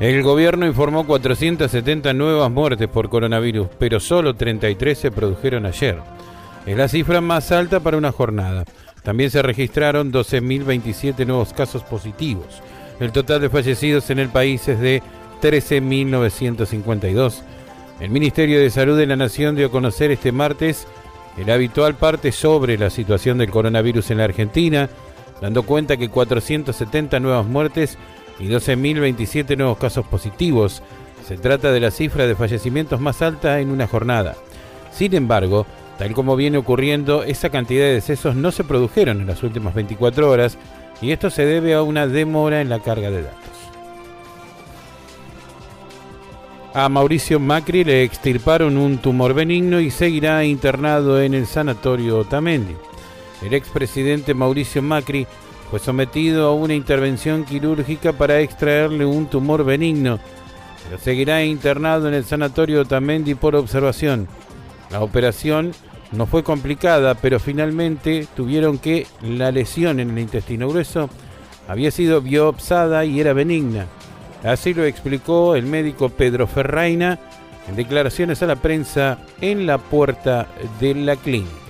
El gobierno informó 470 nuevas muertes por coronavirus, pero solo 33 se produjeron ayer. Es la cifra más alta para una jornada. También se registraron 12.027 nuevos casos positivos. El total de fallecidos en el país es de 13.952. El Ministerio de Salud de la Nación dio a conocer este martes el habitual parte sobre la situación del coronavirus en la Argentina, dando cuenta que 470 nuevas muertes y 12.027 nuevos casos positivos. Se trata de la cifra de fallecimientos más alta en una jornada. Sin embargo, tal como viene ocurriendo, esa cantidad de decesos no se produjeron en las últimas 24 horas y esto se debe a una demora en la carga de datos. A Mauricio Macri le extirparon un tumor benigno y seguirá internado en el sanatorio Otamendi. El expresidente Mauricio Macri fue sometido a una intervención quirúrgica para extraerle un tumor benigno, pero seguirá internado en el sanatorio Otamendi por observación. La operación no fue complicada, pero finalmente tuvieron que la lesión en el intestino grueso había sido biopsada y era benigna. Así lo explicó el médico Pedro Ferraina en declaraciones a la prensa en la puerta de la clínica.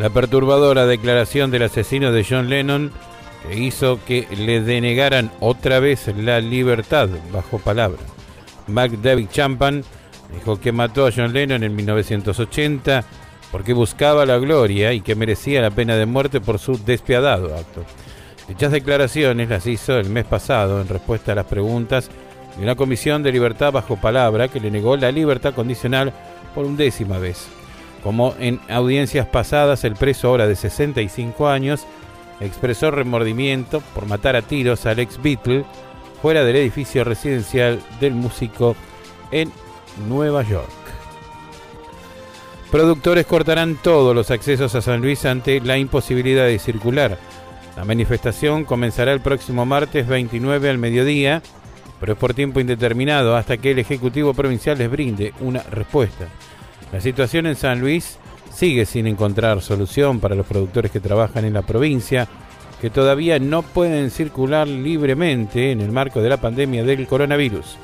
La perturbadora declaración del asesino de John Lennon que hizo que le denegaran otra vez la libertad bajo palabra. Mac David Champan dijo que mató a John Lennon en 1980 porque buscaba la gloria y que merecía la pena de muerte por su despiadado acto. Dichas declaraciones las hizo el mes pasado en respuesta a las preguntas de una comisión de libertad bajo palabra que le negó la libertad condicional por undécima vez. Como en audiencias pasadas, el preso ahora de 65 años expresó remordimiento por matar a tiros al ex Beatle fuera del edificio residencial del músico en Nueva York. Productores cortarán todos los accesos a San Luis ante la imposibilidad de circular. La manifestación comenzará el próximo martes 29 al mediodía, pero es por tiempo indeterminado hasta que el Ejecutivo Provincial les brinde una respuesta. La situación en San Luis sigue sin encontrar solución para los productores que trabajan en la provincia, que todavía no pueden circular libremente en el marco de la pandemia del coronavirus.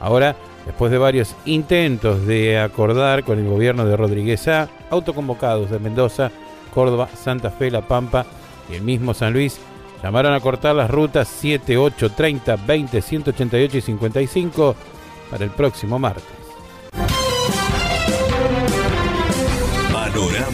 Ahora, después de varios intentos de acordar con el gobierno de Rodríguez A, autoconvocados de Mendoza, Córdoba, Santa Fe, La Pampa y el mismo San Luis, llamaron a cortar las rutas 7, 8, 30, 20, 188 y 55 para el próximo martes.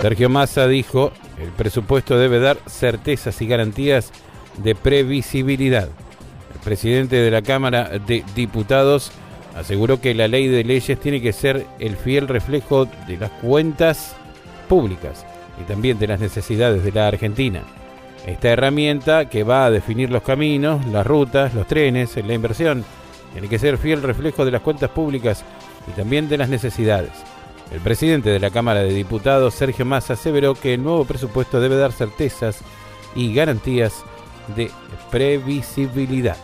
Sergio Massa dijo, el presupuesto debe dar certezas y garantías de previsibilidad. El presidente de la Cámara de Diputados aseguró que la ley de leyes tiene que ser el fiel reflejo de las cuentas públicas y también de las necesidades de la Argentina. Esta herramienta que va a definir los caminos, las rutas, los trenes, la inversión, tiene que ser fiel reflejo de las cuentas públicas y también de las necesidades. El presidente de la Cámara de Diputados, Sergio Massa, aseveró que el nuevo presupuesto debe dar certezas y garantías de previsibilidad.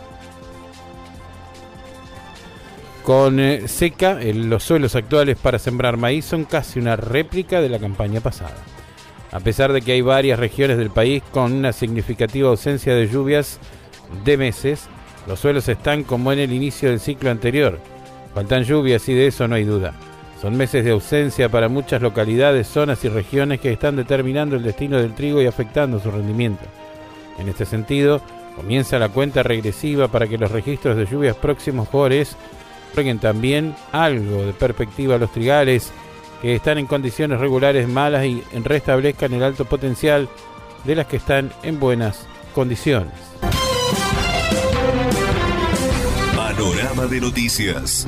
Con eh, seca, los suelos actuales para sembrar maíz son casi una réplica de la campaña pasada. A pesar de que hay varias regiones del país con una significativa ausencia de lluvias de meses, los suelos están como en el inicio del ciclo anterior. Faltan lluvias y de eso no hay duda. Son meses de ausencia para muchas localidades, zonas y regiones que están determinando el destino del trigo y afectando su rendimiento. En este sentido, comienza la cuenta regresiva para que los registros de lluvias próximos jores traigan también algo de perspectiva a los trigales que están en condiciones regulares malas y restablezcan el alto potencial de las que están en buenas condiciones. Panorama de noticias.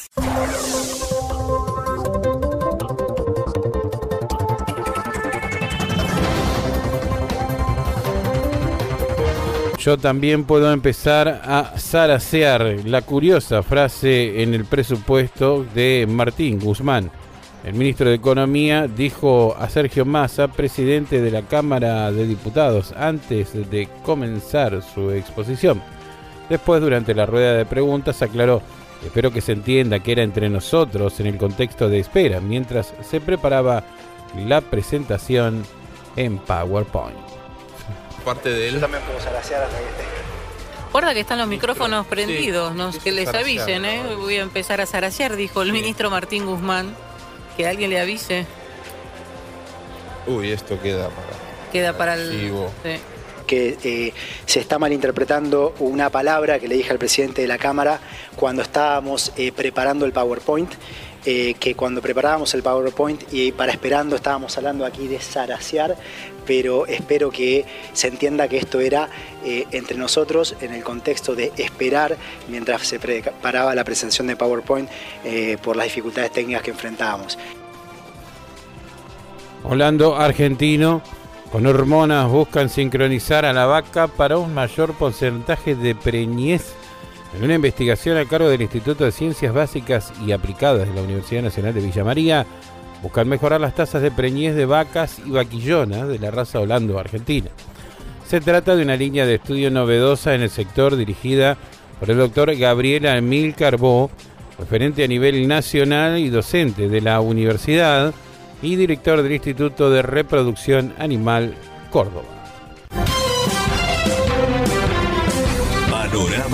Yo también puedo empezar a zarasear la curiosa frase en el presupuesto de Martín Guzmán el ministro de Economía dijo a Sergio Massa, presidente de la Cámara de Diputados, antes de comenzar su exposición. Después, durante la rueda de preguntas, aclaró, espero que se entienda que era entre nosotros en el contexto de espera, mientras se preparaba la presentación en PowerPoint. Parte de él. también puedo Guarda que están los micrófonos prendidos, que les avisen, ¿eh? Voy a empezar a zarasear, dijo el ministro Martín Guzmán que alguien le avise. Uy, esto queda para. Queda para el. Que eh, se está malinterpretando una palabra que le dije al presidente de la Cámara cuando estábamos eh, preparando el PowerPoint. Eh, que cuando preparábamos el PowerPoint y para esperando estábamos hablando aquí de zarasear, pero espero que se entienda que esto era entre nosotros en el contexto de esperar mientras se preparaba la presentación de PowerPoint por las dificultades técnicas que enfrentábamos. Holando argentino con hormonas buscan sincronizar a la vaca para un mayor porcentaje de preñez. En una investigación a cargo del Instituto de Ciencias Básicas y Aplicadas de la Universidad Nacional de Villa María, buscan mejorar las tasas de preñez de vacas y vaquillonas de la raza holando argentina. Se trata de una línea de estudio novedosa en el sector dirigida por el doctor Gabriel Amil Carbó, referente a nivel nacional y docente de la universidad, y director del Instituto de Reproducción Animal Córdoba.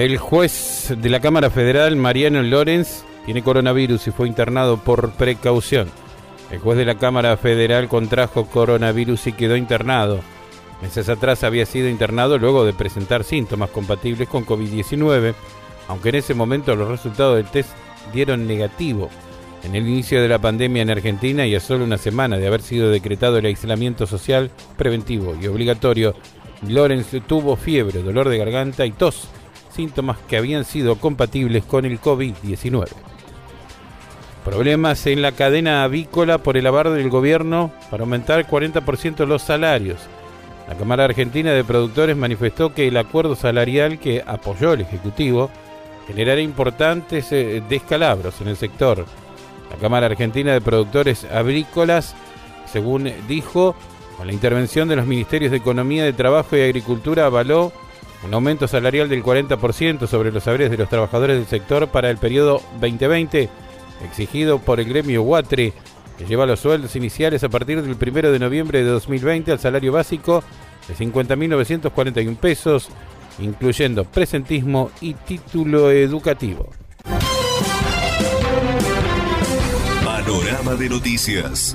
El juez de la Cámara Federal, Mariano Lorenz, tiene coronavirus y fue internado por precaución. El juez de la Cámara Federal contrajo coronavirus y quedó internado. Meses atrás había sido internado luego de presentar síntomas compatibles con COVID-19, aunque en ese momento los resultados del test dieron negativo. En el inicio de la pandemia en Argentina y a solo una semana de haber sido decretado el aislamiento social preventivo y obligatorio, Lorenz tuvo fiebre, dolor de garganta y tos, síntomas que habían sido compatibles con el COVID-19. Problemas en la cadena avícola por el avar del gobierno para aumentar 40% los salarios. La Cámara Argentina de Productores manifestó que el acuerdo salarial que apoyó el Ejecutivo generará importantes eh, descalabros en el sector. La Cámara Argentina de Productores Agrícolas, según dijo, con la intervención de los Ministerios de Economía, de Trabajo y Agricultura, avaló un aumento salarial del 40% sobre los saberes de los trabajadores del sector para el periodo 2020, exigido por el gremio Huatre, que lleva los sueldos iniciales a partir del 1 de noviembre de 2020 al salario básico de 50.941 pesos, incluyendo presentismo y título educativo. Panorama de noticias.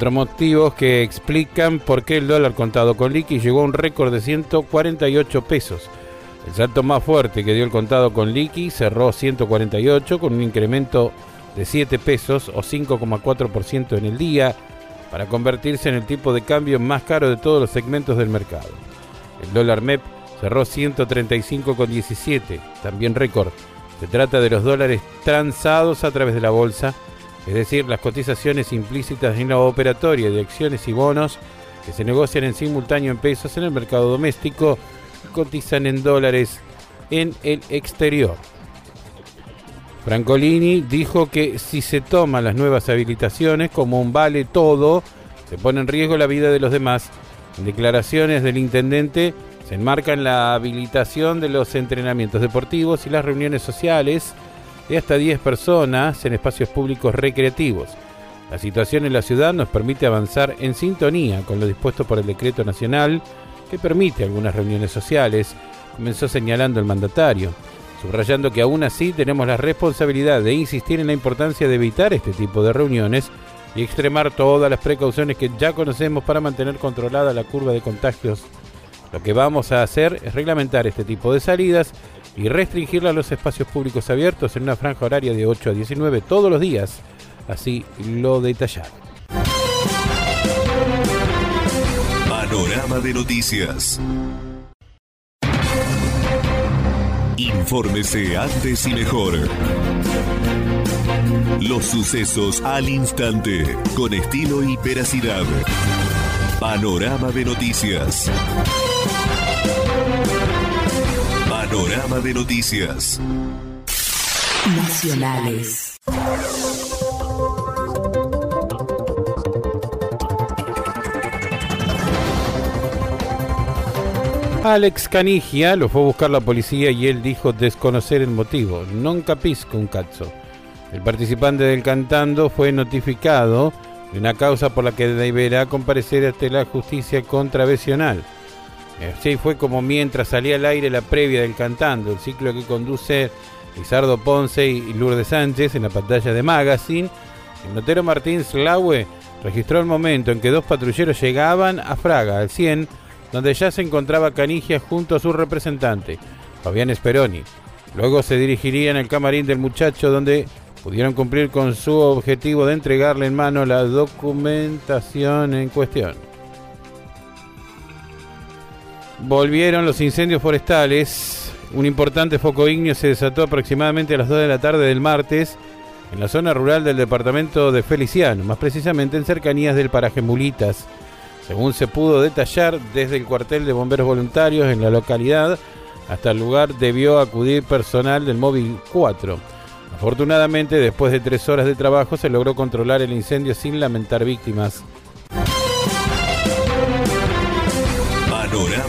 Cuatro motivos que explican por qué el dólar contado con liqui llegó a un récord de 148 pesos. El salto más fuerte que dio el contado con liqui cerró 148 con un incremento de 7 pesos o 5,4% en el día para convertirse en el tipo de cambio más caro de todos los segmentos del mercado. El dólar MEP cerró 135,17, también récord. Se trata de los dólares transados a través de la bolsa es decir, las cotizaciones implícitas en la operatoria de acciones y bonos que se negocian en simultáneo en pesos en el mercado doméstico y cotizan en dólares en el exterior. Francolini dijo que si se toman las nuevas habilitaciones como un vale todo, se pone en riesgo la vida de los demás. En declaraciones del intendente se enmarcan la habilitación de los entrenamientos deportivos y las reuniones sociales de hasta 10 personas en espacios públicos recreativos. La situación en la ciudad nos permite avanzar en sintonía con lo dispuesto por el decreto nacional que permite algunas reuniones sociales, comenzó señalando el mandatario, subrayando que aún así tenemos la responsabilidad de insistir en la importancia de evitar este tipo de reuniones y extremar todas las precauciones que ya conocemos para mantener controlada la curva de contagios. Lo que vamos a hacer es reglamentar este tipo de salidas y restringirla a los espacios públicos abiertos en una franja horaria de 8 a 19 todos los días. Así lo detallaron. Panorama de noticias. Infórmese antes y mejor. Los sucesos al instante, con estilo y veracidad. Panorama de noticias. Panorama de noticias. Nacionales. Alex Canigia lo fue a buscar la policía y él dijo desconocer el motivo. Non capisco un cazzo. El participante del cantando fue notificado de una causa por la que deberá comparecer ante la justicia contravencional. Así fue como mientras salía al aire la previa del Cantando, el ciclo que conduce Lizardo Ponce y Lourdes Sánchez en la pantalla de Magazine, el notero Martín Slaue registró el momento en que dos patrulleros llegaban a Fraga, al 100, donde ya se encontraba Canigia junto a su representante, Fabián Speroni. Luego se dirigirían al camarín del muchacho donde pudieron cumplir con su objetivo de entregarle en mano la documentación en cuestión. Volvieron los incendios forestales. Un importante foco ignio se desató aproximadamente a las 2 de la tarde del martes en la zona rural del departamento de Feliciano, más precisamente en cercanías del paraje Mulitas. Según se pudo detallar, desde el cuartel de bomberos voluntarios en la localidad hasta el lugar debió acudir personal del móvil 4. Afortunadamente, después de tres horas de trabajo, se logró controlar el incendio sin lamentar víctimas.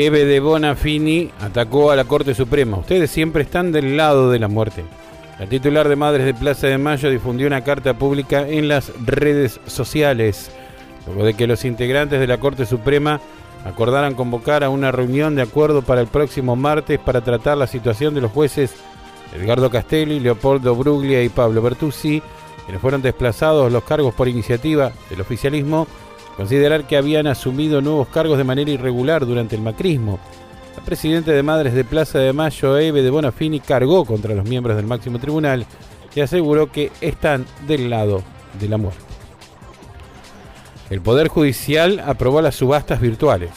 Eve de Bonafini atacó a la Corte Suprema. Ustedes siempre están del lado de la muerte. La titular de Madres de Plaza de Mayo difundió una carta pública en las redes sociales, luego de que los integrantes de la Corte Suprema acordaran convocar a una reunión de acuerdo para el próximo martes para tratar la situación de los jueces Edgardo Castelli, Leopoldo Bruglia y Pablo Bertuzzi, quienes fueron desplazados los cargos por iniciativa del oficialismo considerar que habían asumido nuevos cargos de manera irregular durante el macrismo. La presidenta de Madres de Plaza de Mayo, Eve de Bonafini, cargó contra los miembros del máximo tribunal y aseguró que están del lado de la muerte. El Poder Judicial aprobó las subastas virtuales.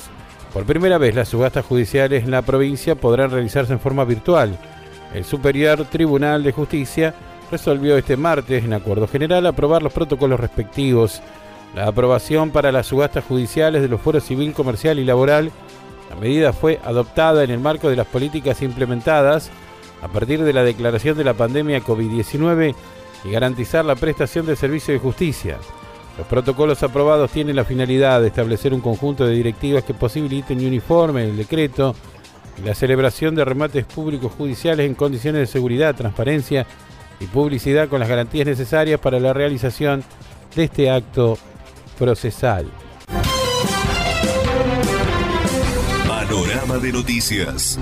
Por primera vez, las subastas judiciales en la provincia podrán realizarse en forma virtual. El Superior Tribunal de Justicia resolvió este martes, en acuerdo general, aprobar los protocolos respectivos. La aprobación para las subastas judiciales de los foros civil, comercial y laboral. La medida fue adoptada en el marco de las políticas implementadas a partir de la declaración de la pandemia COVID-19 y garantizar la prestación de servicio de justicia. Los protocolos aprobados tienen la finalidad de establecer un conjunto de directivas que posibiliten y uniformen el decreto y la celebración de remates públicos judiciales en condiciones de seguridad, transparencia y publicidad con las garantías necesarias para la realización de este acto procesal. Panorama de noticias.